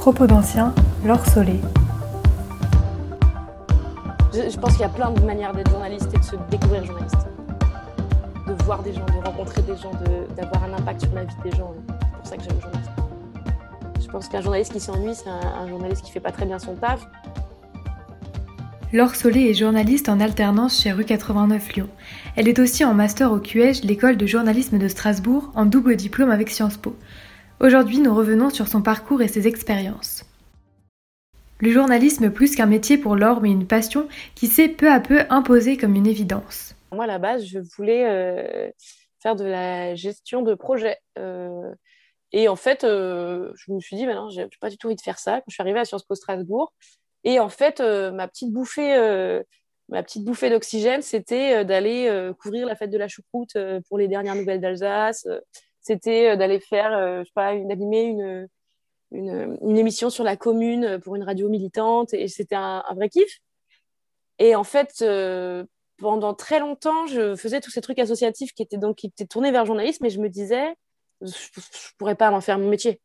Propos d'anciens, Laure Solé. Je, pense qu'il y a plein de manières d'être journaliste et de se découvrir journaliste. De voir des gens, de rencontrer des gens, d'avoir un impact sur la vie des gens. C'est pour ça que j'aime le journalisme. Je pense qu'un journaliste qui s'ennuie, c'est un, journaliste qui fait pas très bien son taf. Laure Solé est journaliste en alternance chez Rue 89 Lyon. Elle est aussi en master au QEJ, l'école de journalisme de Strasbourg, en double diplôme avec Sciences Po. Aujourd'hui, nous revenons sur son parcours et ses expériences. Le journalisme plus qu'un métier pour Laure, mais une passion qui s'est peu à peu imposée comme une évidence. Moi, à la base, je voulais euh, faire de la gestion de projet. Euh, et en fait, euh, je me suis dit, bah non, j'ai pas du tout envie de faire ça. Quand je suis arrivée à Sciences Po Strasbourg, et en fait, ma petite bouffée, ma petite bouffée d'oxygène, c'était d'aller couvrir la fête de la choucroute pour les dernières nouvelles d'Alsace c'était euh, d'aller faire, euh, je sais pas, d'animer une, une, émission sur la commune pour une radio militante et c'était un, vrai kiff. Et en fait, euh, pendant très longtemps, je faisais tous ces trucs associatifs qui étaient donc qui étaient tournés vers le journalisme, et je me disais, je, ne pourrais pas en faire mon métier.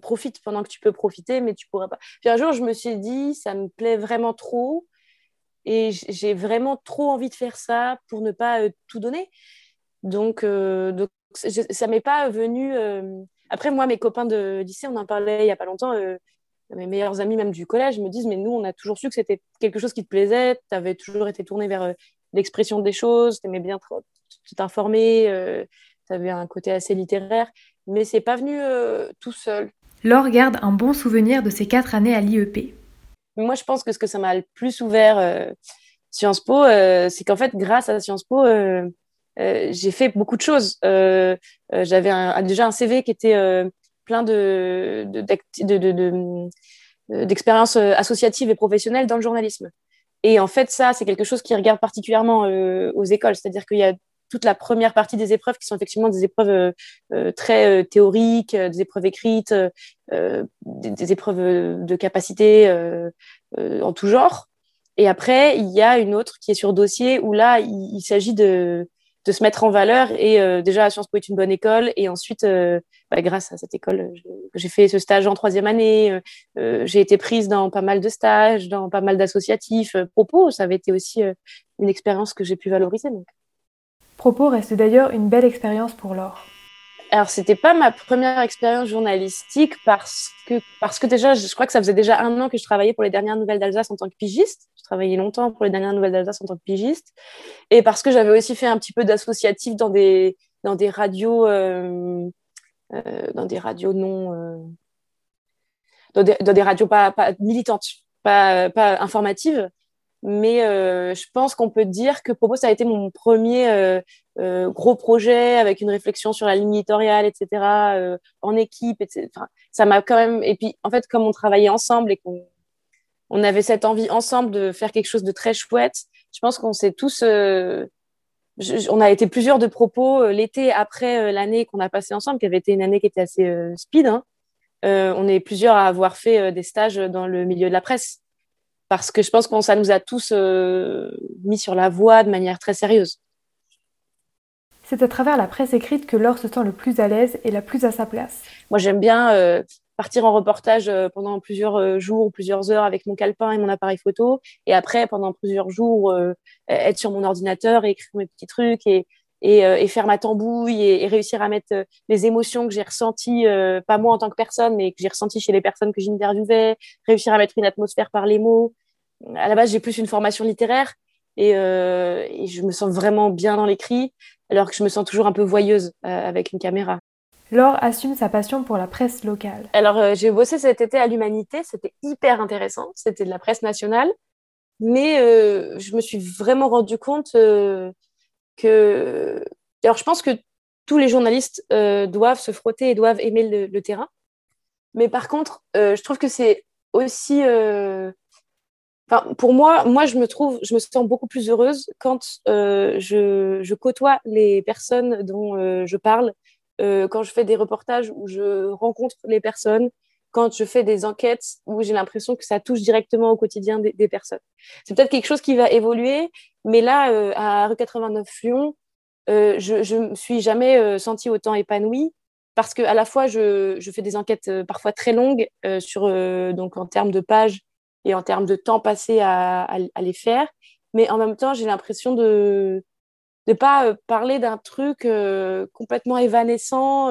profite pendant que tu peux profiter, mais tu pourrais pas. Puis un jour, je me suis dit, ça me plaît vraiment trop, et j'ai vraiment trop envie de faire ça pour ne pas tout donner. Donc ça m'est pas venu. Euh, après, moi, mes copains de lycée, on en parlait il y a pas longtemps. Euh, mes meilleurs amis, même du collège, me disent Mais nous, on a toujours su que c'était quelque chose qui te plaisait. Tu avais toujours été tourné vers euh, l'expression des choses. Tu aimais bien t'informer. tu avais un côté assez littéraire. Mais c'est pas venu tout seul. Laure garde un bon souvenir de ces quatre années à l'IEP. Moi, je pense que ce que ça m'a le plus ouvert Sciences Po, c'est qu'en fait, grâce à Sciences Po, euh, j'ai fait beaucoup de choses. Euh, euh, j'avais déjà un CV qui était plein de, d'expériences associatives et professionnelles dans le journalisme. Et en fait, ça, c'est quelque chose qui regarde particulièrement aux écoles. C'est-à-dire qu'il y a toute la première partie des épreuves qui sont effectivement des épreuves très théoriques, des épreuves écrites, des, épreuves de capacité en tout genre. Et après, il y a une autre qui est sur dossier où là, il s'agit de, de se mettre en valeur. Et euh, déjà, Sciences Po est une bonne école. Et ensuite, euh, bah, grâce à cette école, j'ai fait ce stage en troisième année. Euh, j'ai été prise dans pas mal de stages, dans pas mal d'associatifs. Propos, ça avait été aussi une expérience que j'ai pu valoriser. Donc. Propos reste d'ailleurs une belle expérience pour Laure. Alors, c'était pas ma première expérience journalistique parce que, parce que déjà, je crois que ça faisait déjà un an que je travaillais pour les dernières nouvelles d'Alsace en tant que pigiste. Je travaillais longtemps pour les dernières nouvelles d'Alsace en tant que pigiste. Et parce que j'avais aussi fait un petit peu d'associatif dans des, dans des radios, euh, euh, dans des radios non, euh, dans, des, dans, des, radios pas, pas militantes, pas, pas informatives. Mais euh, je pense qu'on peut dire que Propos, ça a été mon premier euh, euh, gros projet avec une réflexion sur la ligne éditoriale, etc., en équipe. Etc. Enfin, ça m'a quand même. Et puis, en fait, comme on travaillait ensemble et qu'on on avait cette envie ensemble de faire quelque chose de très chouette, je pense qu'on s'est tous. on a été plusieurs de propos l'été après l'année qu'on a passée ensemble, qui avait été une année qui était assez speed. Hein. on est plusieurs à avoir fait des stages dans le milieu de la presse parce que je pense que ça nous a tous euh, mis sur la voie de manière très sérieuse. C'est à travers la presse écrite que Laure se sent le plus à l'aise et la plus à sa place. Moi, j'aime bien euh, partir en reportage euh, pendant plusieurs jours ou plusieurs heures avec mon calepin et mon appareil photo, et après, pendant plusieurs jours, être sur mon ordinateur et écrire mes petits trucs et, et, faire ma tambouille et, réussir à mettre les émotions que j'ai ressenties, pas moi en tant que personne, mais que j'ai ressenties chez les personnes que j'interviewais, réussir à mettre une atmosphère par les mots, à la base, j'ai plus une formation littéraire euh, et, je me sens vraiment bien dans l'écrit, alors que je me sens toujours un peu voyeuse euh, avec une caméra. Laure assume sa passion pour la presse locale. Alors, euh, j'ai bossé cet été à l'Humanité, c'était hyper intéressant, c'était de la presse nationale, mais je me suis vraiment rendu compte Alors, je pense que tous les journalistes doivent se frotter et doivent aimer le terrain. Mais par contre, je trouve que c'est aussi pour moi, moi, je me trouve, je me sens beaucoup plus heureuse quand euh, je, côtoie les personnes dont euh, je parle, euh, quand je fais des reportages où je rencontre les personnes, quand je fais des enquêtes où j'ai l'impression que ça touche directement au quotidien des personnes. C'est peut-être quelque chose qui va évoluer, mais là, euh, à rue 89 Lyon, je, je me suis jamais sentie autant épanouie parce que à la fois je, fais des enquêtes parfois très longues sur donc en termes de pages et en termes de temps passé à, les faire, mais en même temps j'ai l'impression de ne pas parler d'un truc complètement évanescent.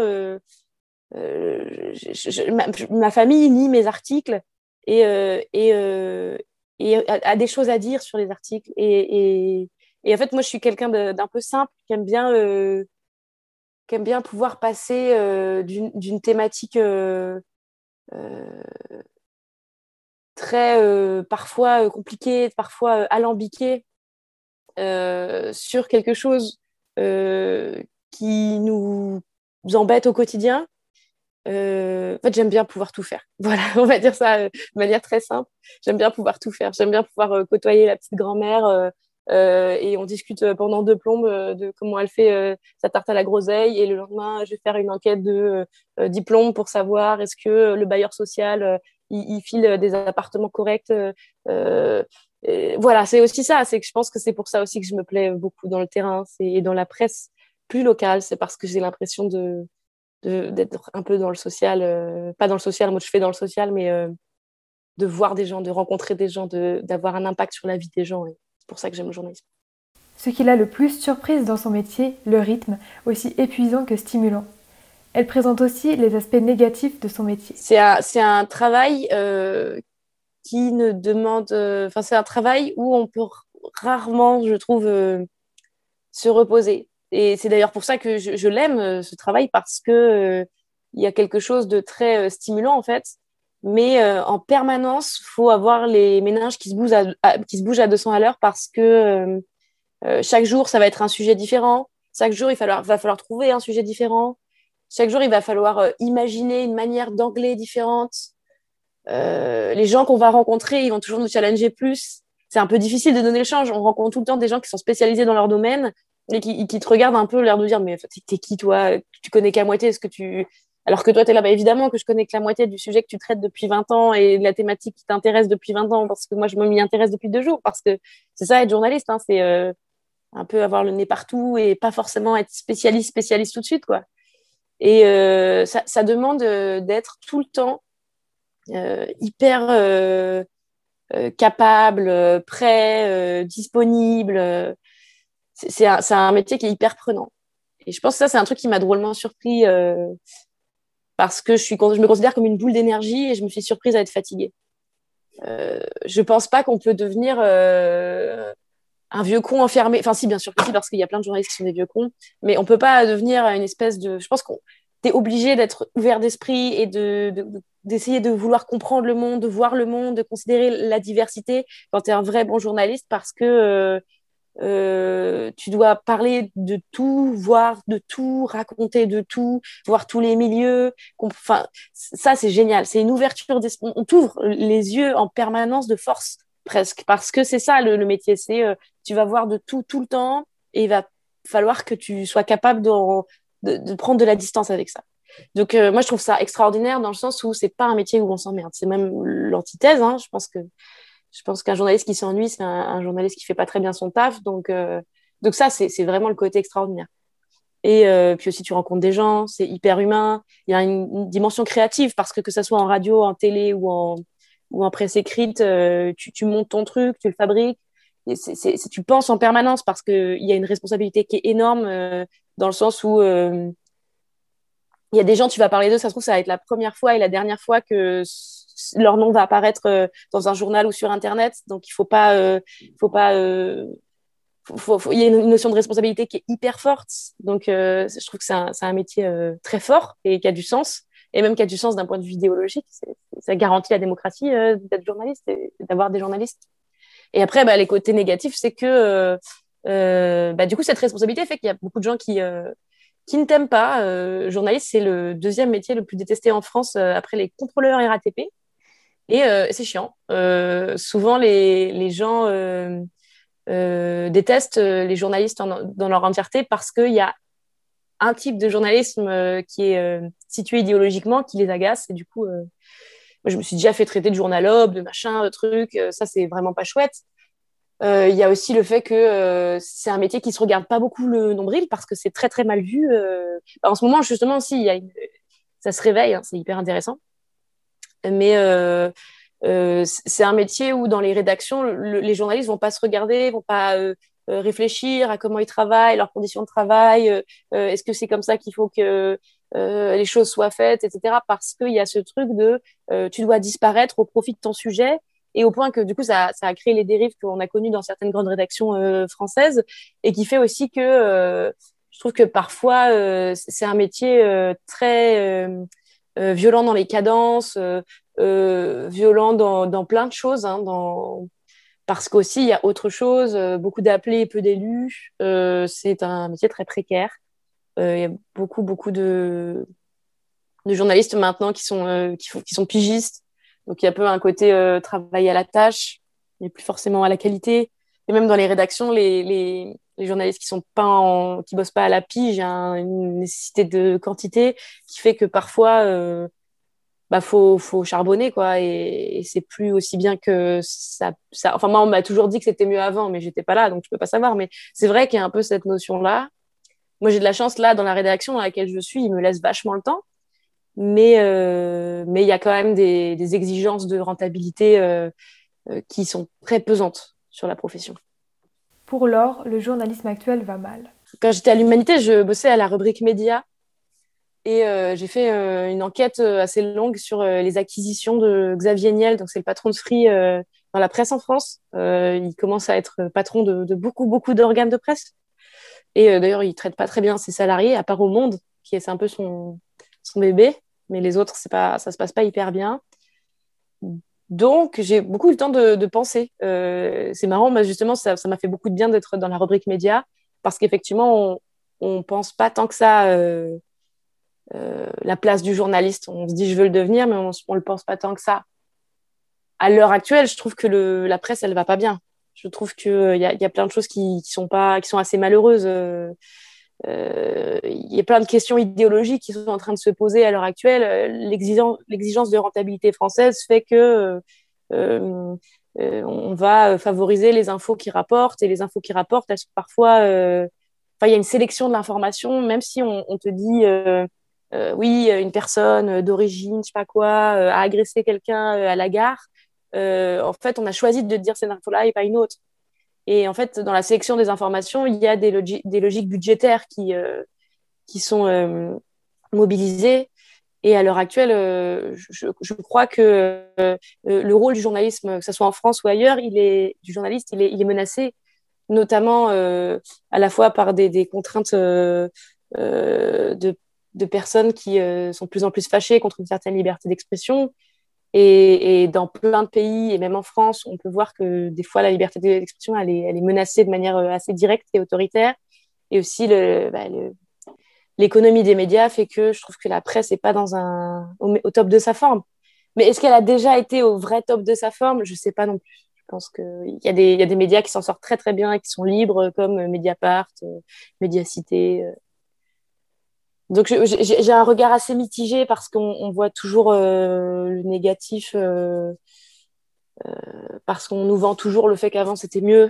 ma, famille lit mes articles et, et, et a, des choses à dire sur les articles et, et en fait, moi, je suis quelqu'un d'un peu simple qui aime bien, euh, qui aime bien pouvoir passer euh, d'une thématique euh, très parfois compliquée, parfois alambiquée, sur quelque chose qui nous embête au quotidien. En fait, j'aime bien pouvoir tout faire. Voilà, on va dire ça de manière très simple. J'aime bien pouvoir tout faire. J'aime bien pouvoir côtoyer la petite grand-mère euh, et on discute euh, pendant deux plombes euh, de comment elle fait sa tarte à la groseille. Et le lendemain, je vais faire une enquête de diplôme pour savoir est-ce que le bailleur social il, file des appartements corrects. voilà, c'est aussi ça. C'est que je pense que c'est pour ça aussi que je me plais beaucoup dans le terrain et dans la presse plus locale. C'est parce que j'ai l'impression de d'être un peu dans le social, pas dans le social, moi je fais dans le social, mais de voir des gens, de rencontrer des gens, d'avoir un impact sur la vie des gens. C'est pour ça que j'aime le journalisme. Ce qui l'a le plus surprise dans son métier, le rythme, aussi épuisant que stimulant. Elle présente aussi les aspects négatifs de son métier. C'est un, un, travail euh, qui ne demande. Euh, enfin, c'est un travail où on peut rarement, je trouve, euh, se reposer. Et c'est d'ailleurs pour ça que je, l'aime, ce travail, parce que il y a quelque chose de très stimulant, en fait, mais euh, en permanence, faut avoir les méninges qui se bougent à, qui se bougent à 200 à l'heure parce que euh, euh, chaque jour, ça va être un sujet différent. Chaque jour, il va falloir, trouver un sujet différent. Chaque jour, il va falloir imaginer une manière d'angler différente. les gens qu'on va rencontrer, ils vont toujours nous challenger plus. C'est un peu difficile de donner le change. On rencontre tout le temps des gens qui sont spécialisés dans leur domaine et qui, te regardent un peu, l'air de dire Mais t'es qui toi? Tu connais qu'à moitié ce que tu alors que toi, tu es là, bas évidemment que je connais que la moitié du sujet que tu traites depuis 20 ans et de la thématique qui t'intéresse depuis 20 ans, parce que moi, je m'y intéresse depuis deux jours, parce que c'est ça être journaliste, hein, c'est euh, un peu avoir le nez partout et pas forcément être spécialiste, spécialiste tout de suite, quoi. Et euh, ça, demande euh, d'être tout le temps hyper capable, prêt, disponible. C'est un, métier qui est hyper prenant. Et je pense que ça, c'est un truc qui m'a drôlement surpris parce que je, me considère comme une boule d'énergie et je me suis surprise à être fatiguée. Euh, je pense pas qu'on peut devenir euh, un vieux con enfermé. Enfin, si, bien sûr que si, parce qu'il y a plein de journalistes qui sont des vieux cons, mais on peut pas devenir une espèce de. Je pense qu'on est obligé d'être ouvert d'esprit et de, d'essayer de, vouloir comprendre le monde, de voir le monde, de considérer la diversité quand tu es un vrai bon journaliste parce que euh, tu dois parler de tout, voir de tout, raconter de tout, voir tous les milieux. Enfin, ça, c'est génial. C'est une ouverture d'esprit. On t'ouvre les yeux en permanence de force, presque, parce que c'est ça le, métier. C'est euh, tu vas voir de tout tout le temps et il va falloir que tu sois capable de, de, prendre de la distance avec ça. Donc, euh, moi, je trouve ça extraordinaire dans le sens où c'est pas un métier où on s'emmerde. C'est même l'antithèse. Hein. Je pense que je pense qu'un journaliste qui s'ennuie, c'est un, journaliste qui fait pas très bien son taf. Donc, euh, donc ça, c'est vraiment le côté extraordinaire. Et euh, puis aussi, tu rencontres des gens, c'est hyper humain. Il y a une, dimension créative parce que que ce soit en radio, en télé ou en, ou en presse écrite, euh, tu, montes ton truc, tu le fabriques. Tu penses en permanence parce qu'il y a une responsabilité qui est énorme dans le sens où il y a des gens, tu vas parler d'eux, ça se trouve, ça va être la première fois et la dernière fois que leur nom va apparaître euh, dans un journal ou sur Internet. Donc, il faut pas, euh, faut pas, euh, il y a une notion de responsabilité qui est hyper forte. Donc, je trouve que c'est un, un, métier très fort et qui a du sens, et même qui a du sens d'un point de vue idéologique. Ça garantit la démocratie d'être journaliste et d'avoir des journalistes. Et après, bah, les côtés négatifs, c'est que bah, du coup, cette responsabilité fait qu'il y a beaucoup de gens qui qui ne t'aiment pas. journaliste, c'est le deuxième métier le plus détesté en France après les contrôleurs RATP. Et euh, c'est chiant. Euh, souvent, les, gens euh, détestent les journalistes dans leur entièreté parce qu'il y a un type de journalisme qui est situé idéologiquement qui les agace. Et du coup, je me suis déjà fait traiter de journalobe, de machin, de trucs. ça, c'est vraiment pas chouette. Il y a aussi le fait que c'est un métier qui se regarde pas beaucoup le nombril parce que c'est très très mal vu. en ce moment, justement, une, ça se réveille, hein, c'est hyper intéressant. Mais c'est un métier où dans les rédactions, les journalistes vont pas se regarder, vont pas réfléchir à comment ils travaillent, leurs conditions de travail, est-ce que c'est comme ça qu'il faut que les choses soient faites, etc. Parce qu'il y a ce truc de tu dois disparaître au profit de ton sujet et au point que du coup ça, a créé les dérives qu'on a connues dans certaines grandes rédactions euh, françaises et qui fait aussi que euh, je trouve que parfois euh, c'est un métier très violent dans les cadences, violent dans, dans, plein de choses, hein, dans... parce qu'aussi il y a autre chose, beaucoup d'appelés peu d'élus, c'est un métier très précaire. Il y a beaucoup beaucoup de, de journalistes maintenant qui sont qui, qui sont pigistes donc il y a peu un côté euh, travail à la tâche, mais plus forcément à la qualité. Et même dans les rédactions, les, les, les journalistes qui sont pas en, qui bossent pas à la pige, a une nécessité de quantité qui fait que parfois, euh, bah faut, faut charbonner quoi. Et, c'est plus aussi bien que ça, ça. Enfin moi on m'a toujours dit que c'était mieux avant, mais j'étais pas là, donc je peux pas savoir. Mais c'est vrai qu'il y a un peu cette notion là. Moi j'ai de la chance là dans la rédaction dans laquelle je suis, ils me laissent vachement le temps mais euh, mais il y a quand même des, des exigences de rentabilité euh, euh, qui sont très pesantes sur la profession. Pour Laure, le journalisme actuel va mal. Quand j'étais à l'Humanité, je bossais à la rubrique médias et j'ai fait une enquête assez longue sur les acquisitions de Xavier Niel, donc c'est le patron de Free dans la presse en France. il commence à être patron de, beaucoup beaucoup d'organes de presse et d'ailleurs il traite pas très bien ses salariés, à part au Monde, qui est un peu son son bébé mais les autres, c'est pas, ça se passe pas hyper bien. Donc, j'ai beaucoup eu le temps de, penser. Euh, c'est marrant, mais justement, ça m'a fait beaucoup de bien d'être dans la rubrique média parce qu'effectivement, on ne pense pas tant que ça euh, euh, la place du journaliste. On se dit, je veux le devenir, mais on ne le pense pas tant que ça. À l'heure actuelle, je trouve que la presse, elle va pas bien. Je trouve qu'il y, a plein de choses qui, sont, pas, qui sont assez malheureuses il y a plein de questions idéologiques qui sont en train de se poser à l'heure actuelle. Euh, l'exigence de rentabilité française fait que euh, on va favoriser les infos qui rapportent et les infos qui rapportent, elles sont parfois. Il y a une sélection de l'information, même si on, on te dit oui, une personne d'origine, je sais pas quoi, a agressé quelqu'un à la gare. en fait, on a choisi de dire cette info-là et pas une autre. Et en fait, dans la sélection des informations, il y a des, logiques budgétaires qui, euh, qui sont euh, mobilisées. Et à l'heure actuelle, euh, je, crois que le rôle du journalisme, que ce soit en France ou ailleurs, il est, du journaliste, il est, menacé, notamment à la fois par des, des contraintes de, de, personnes qui sont de plus en plus fâchées contre une certaine liberté d'expression, et, dans plein de pays, et même en France, on peut voir que des fois, la liberté d'expression, elle est, menacée de manière euh, assez directe et autoritaire. Et aussi, bah, le, l'économie des médias fait que je trouve que la presse n'est pas dans un, au, top de sa forme. Mais est-ce qu'elle a déjà été au vrai top de sa forme? Je ne sais pas non plus. Je pense qu'il y, y a des médias qui s'en sortent très très bien et qui sont libres, comme Mediapart, euh, Mediacité, euh, donc j'ai un regard assez mitigé parce qu'on voit toujours euh, le négatif, euh, euh, parce qu'on nous vend toujours le fait qu'avant c'était mieux,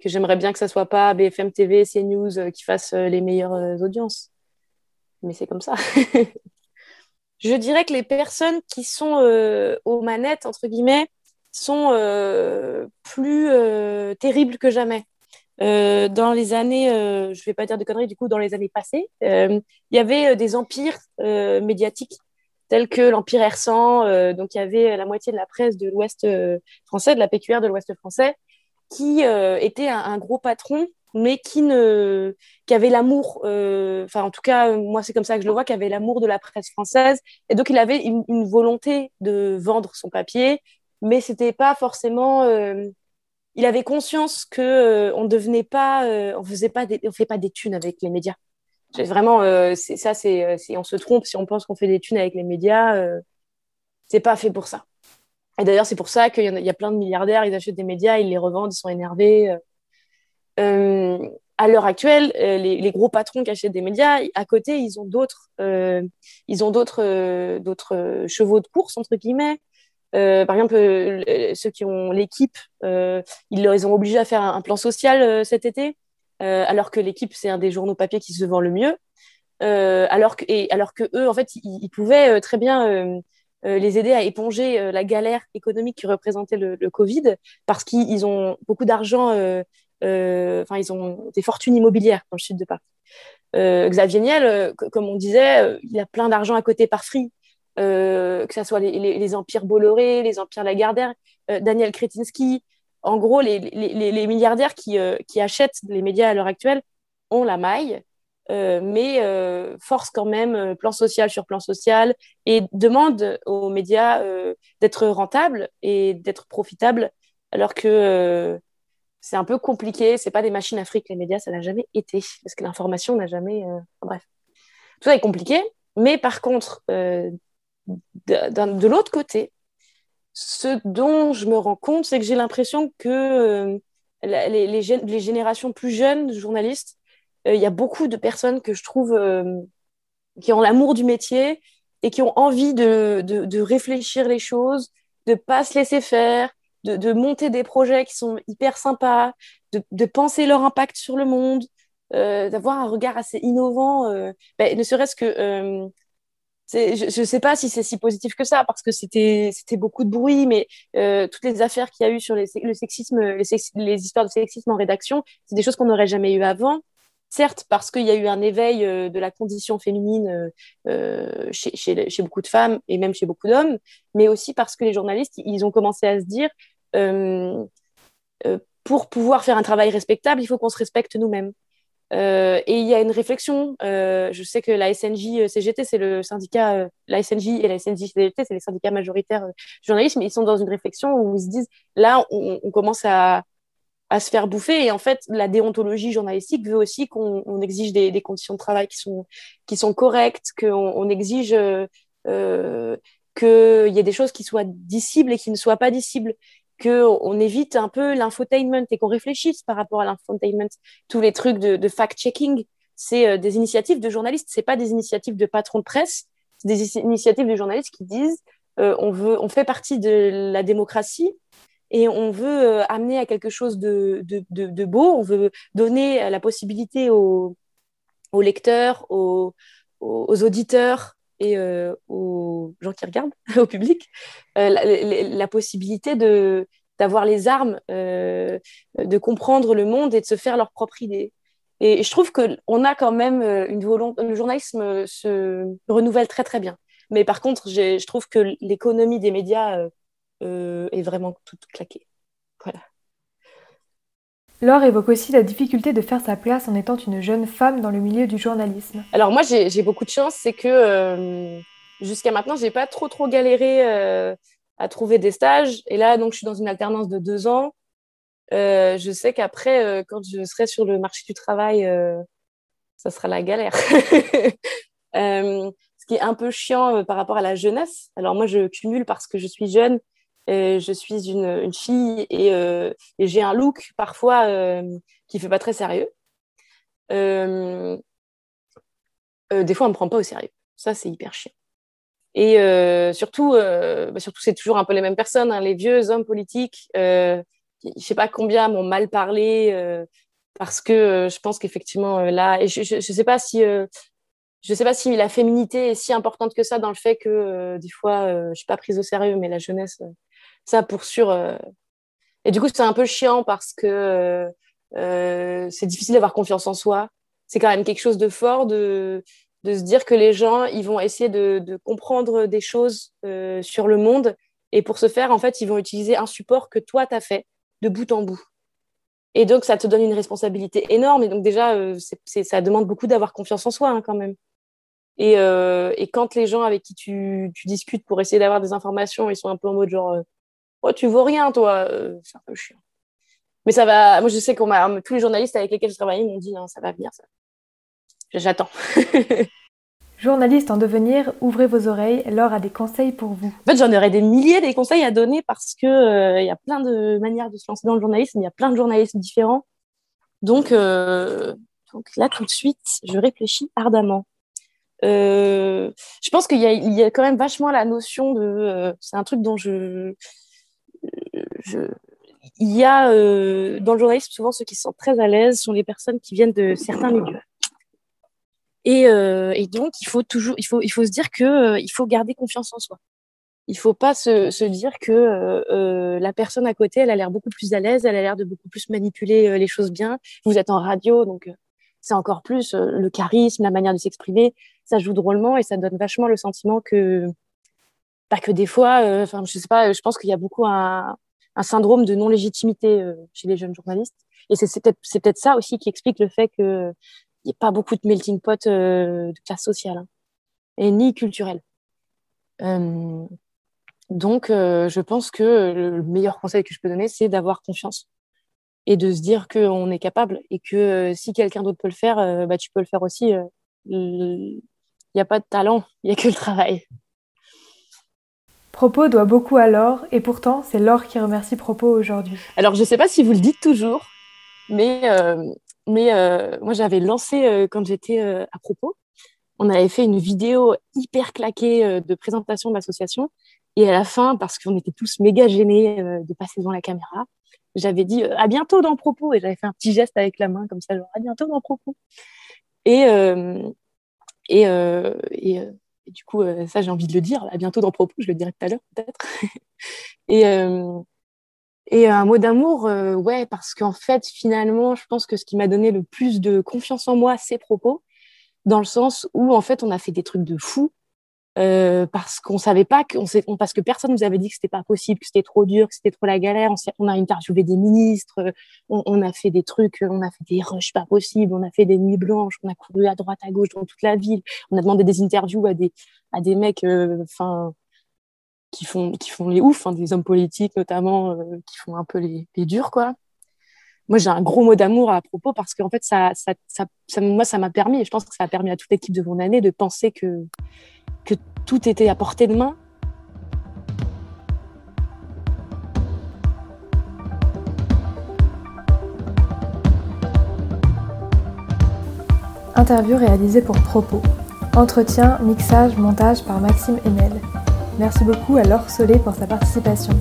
que j'aimerais bien que ça soit pas BFM TV, CNews qui fassent les meilleures audiences. Mais c'est comme ça. Je dirais que les personnes qui sont aux manettes, entre guillemets, sont plus terribles que jamais. Euh, dans les années, euh, je ne vais pas dire de conneries, du coup, dans les années passées, euh, il y avait des empires médiatiques tels que l'Empire Ersan. donc, il y avait la moitié de la presse de l'Ouest français, de la PQR de l'Ouest français, qui était un, gros patron, mais qui, ne, qui avait l'amour, enfin, en tout cas, moi, c'est comme ça que je le vois, qui avait l'amour de la presse française. Et donc, il avait une, une volonté de vendre son papier, mais c'était pas forcément il avait conscience que euh, on devenait pas, euh, on faisait pas, des, on fait pas des thunes avec les médias. Vraiment, euh, c'est ça, c'est si on se trompe, si on pense qu'on fait des thunes avec les médias, c'est pas fait pour ça. Et d'ailleurs, c'est pour ça qu'il y, y, a plein de milliardaires, ils achètent des médias, ils les revendent, ils sont énervés. à l'heure actuelle, les, les, gros patrons qui achètent des médias, à côté, ils ont d'autres, ils ont d'autres, d'autres chevaux de course entre guillemets. Euh, par exemple, euh, ceux qui ont l'équipe, euh, ils les ont obligés à faire un, plan social cet été, alors que l'équipe, c'est un des journaux papier qui se vend le mieux. alors que et alors que eux en fait ils, pouvaient très bien les aider à éponger la galère économique qui représentait le, le Covid parce qu'ils ont beaucoup d'argent enfin ils ont des fortunes immobilières dans le sud de Paris Xavier Niel comme on disait il a plein d'argent à côté par free que ce soit les, les, les, empires Bolloré, les empires Lagardère, Daniel Kretinsky, en gros, les, milliardaires euh, qui, achètent les médias à l'heure actuelle ont la maille, euh, mais euh, forcent quand même plan social sur plan social et demandent aux médias d'être rentables et d'être profitables, alors que c'est un peu compliqué. C'est pas des machines à fric, les médias, ça n'a jamais été, parce que l'information n'a jamais. bref, tout ça est compliqué. Mais par contre, de l'autre côté, ce dont je me rends compte, c'est que j'ai l'impression que euh, les, les, générations plus jeunes de journalistes, euh, il y a beaucoup de personnes que je trouve euh, qui ont l'amour du métier et qui ont envie de, de, réfléchir les choses, de pas se laisser faire, de, de, monter des projets qui sont hyper sympas, de, penser leur impact sur le monde, d'avoir un regard assez innovant, ben, ne serait-ce que je ne sais pas si c'est si positif que ça, parce que c'était beaucoup de bruit, mais euh, toutes les affaires qu'il y a eu sur les, le sexisme, les, histoires de sexisme en rédaction, c'est des choses qu'on n'aurait jamais eu avant. Certes, parce qu'il y a eu un éveil euh, de la condition féminine euh, chez, chez, chez, beaucoup de femmes et même chez beaucoup d'hommes, mais aussi parce que les journalistes, ils ont commencé à se dire, pour pouvoir faire un travail respectable, il faut qu'on se respecte nous-mêmes. Euh, et il y a une réflexion. Euh, je sais que la SNJ CGT, c'est le syndicat, euh, la SNJ et la SNJ CGT, c'est les syndicats majoritaires du. Mais ils sont dans une réflexion où ils se disent là, on, commence à, se faire bouffer. Et en fait, la déontologie journalistique veut aussi qu'on exige des, conditions de travail qui sont, qui sont correctes, qu'on on exige euh, qu'il y ait des choses qui soient dissibles et qui ne soient pas dissibles qu'on évite un peu l'infotainment et qu'on réfléchisse par rapport à l'infotainment. Tous les trucs de, fact-checking, c'est euh, des initiatives de journalistes, c'est pas des initiatives de patrons de presse, c'est des initiatives de journalistes qui disent euh, on, veut, on fait partie de la démocratie et on veut euh, amener à quelque chose de, de, beau, on veut donner la possibilité aux, aux lecteurs, aux, aux auditeurs, et euh, aux gens qui regardent, au public, euh, la, possibilité de d'avoir les armes, euh, de comprendre le monde et de se faire leur propre idée. Et, je trouve qu'on a quand même une volonté, le journalisme se renouvelle très très bien. Mais par contre, je trouve que l'économie des médias est vraiment toute claquée. Voilà. Laure évoque aussi la difficulté de faire sa place en étant une jeune femme dans le milieu du journalisme. Alors moi, j'ai beaucoup de chance, c'est que euh, jusqu'à maintenant, j'ai pas trop trop galéré euh, à trouver des stages. Et là, donc, je suis dans une alternance de deux ans. Euh, je sais qu'après, quand je serai sur le marché du travail, ça sera la galère. ce qui est un peu chiant par rapport à la jeunesse. Alors moi, je cumule parce que je suis jeune je suis une, fille euh, et, j'ai un look parfois euh, qui fait pas très sérieux. Euh, des fois, on me prend pas au sérieux. Ça, c'est hyper chiant. Et surtout, bah, surtout, c'est toujours un peu les mêmes personnes, hein, les vieux hommes politiques. je sais pas combien m'ont mal parlé parce que je pense qu'effectivement là, et je, ne sais pas si je sais pas si la féminité est si importante que ça dans le fait que des fois je suis pas prise au sérieux, mais la jeunesse ça pour sûr. Euh. Et du coup, c'est un peu chiant parce que euh, euh, c'est difficile d'avoir confiance en soi. C'est quand même quelque chose de fort de, de se dire que les gens, ils vont essayer de, de comprendre des choses sur le monde. Et pour ce faire, en fait, ils vont utiliser un support que toi, tu as fait de bout en bout. Et donc, ça te donne une responsabilité énorme. Et donc, déjà, ça demande beaucoup d'avoir confiance en soi, hein, quand même. Et, et, quand les gens avec qui tu, tu discutes pour essayer d'avoir des informations, ils sont un peu en mode genre, oh, tu vaux rien, toi. Euh, c'est un peu chiant. Mais ça va. Moi, je sais qu'on tous les journalistes avec lesquels je travaillais m'ont dit, non, ça va venir. Ça. J'attends. Journaliste en devenir, ouvrez vos oreilles. Laure a des conseils pour vous. En fait, j'en aurais des milliers des conseils à donner parce que euh, il y a plein de manières de se lancer dans le journalisme. Il y a plein de journalistes différents. Donc, euh, donc là, tout de suite, je réfléchis ardemment. je pense qu'il y, y, a quand même vachement la notion de. c'est un truc dont je il y a euh, dans le journalisme souvent ceux qui sont très à l'aise sont les personnes qui viennent de certains milieux. Et, et, donc, il faut toujours, il faut, il faut se dire que il faut garder confiance en soi. Il faut pas se, se dire que la personne à côté, elle a l'air beaucoup plus à l'aise, elle a l'air de beaucoup plus manipuler les choses bien. Vous êtes en radio, donc c'est encore plus le charisme, la manière de s'exprimer. Ça joue drôlement et ça donne vachement le sentiment que, pas que des fois, enfin, je sais pas, je pense qu'il y a beaucoup un, syndrome de non-légitimité chez les jeunes journalistes. Et c'est peut-être peut ça aussi qui explique le fait qu'il n'y ait pas beaucoup de melting pot de classe sociale hein, et ni culturelle. Euh, donc, euh, je pense que le meilleur conseil que je peux donner, c'est d'avoir confiance et de se dire qu'on est capable et que euh, si quelqu'un d'autre peut le faire, bah, tu peux le faire aussi. Il n'y a pas de talent, il n'y a que le travail. Propos doit beaucoup à Laure et pourtant c'est Laure qui remercie Propos aujourd'hui. Alors je ne sais pas si vous le dites toujours, mais, mais moi j'avais lancé quand j'étais à Propos, on avait fait une vidéo hyper claquée de présentation de l'association et à la fin, parce qu'on était tous méga gênés euh, de passer devant la caméra, j'avais dit euh, à bientôt dans propos et j'avais fait un petit geste avec la main comme ça, genre à bientôt dans propos. Et, euh, et, et, du coup, ça, j'ai envie de le dire, à bientôt dans propos, je le dirai tout à l'heure peut-être. et, et un mot d'amour, ouais, parce qu'en fait, finalement, je pense que ce qui m'a donné le plus de confiance en moi, c'est propos, dans le sens où, en fait, on a fait des trucs de fou euh, parce qu'on savait pas que, on parce que personne nous avait dit que c'était pas possible, que c'était trop dur, que c'était trop la galère. On, a interviewé des ministres, on, a fait des trucs, on a fait des rushs pas possibles, on a fait des nuits blanches, on a couru à droite à gauche dans toute la ville, on a demandé des interviews à des à des mecs, euh, enfin. qui font qui font les oufs, hein, des hommes politiques notamment, euh, qui font un peu les, durs quoi moi j'ai un gros mot d'amour à propos parce qu'en fait ça, ça, moi ça m'a permis et je pense que ça a permis à toute l'équipe de mon année de penser que que tout était à portée de main. Interview réalisée pour Propos. Entretien, mixage, montage par Maxime Enel. Merci beaucoup à Laure Solé pour sa participation.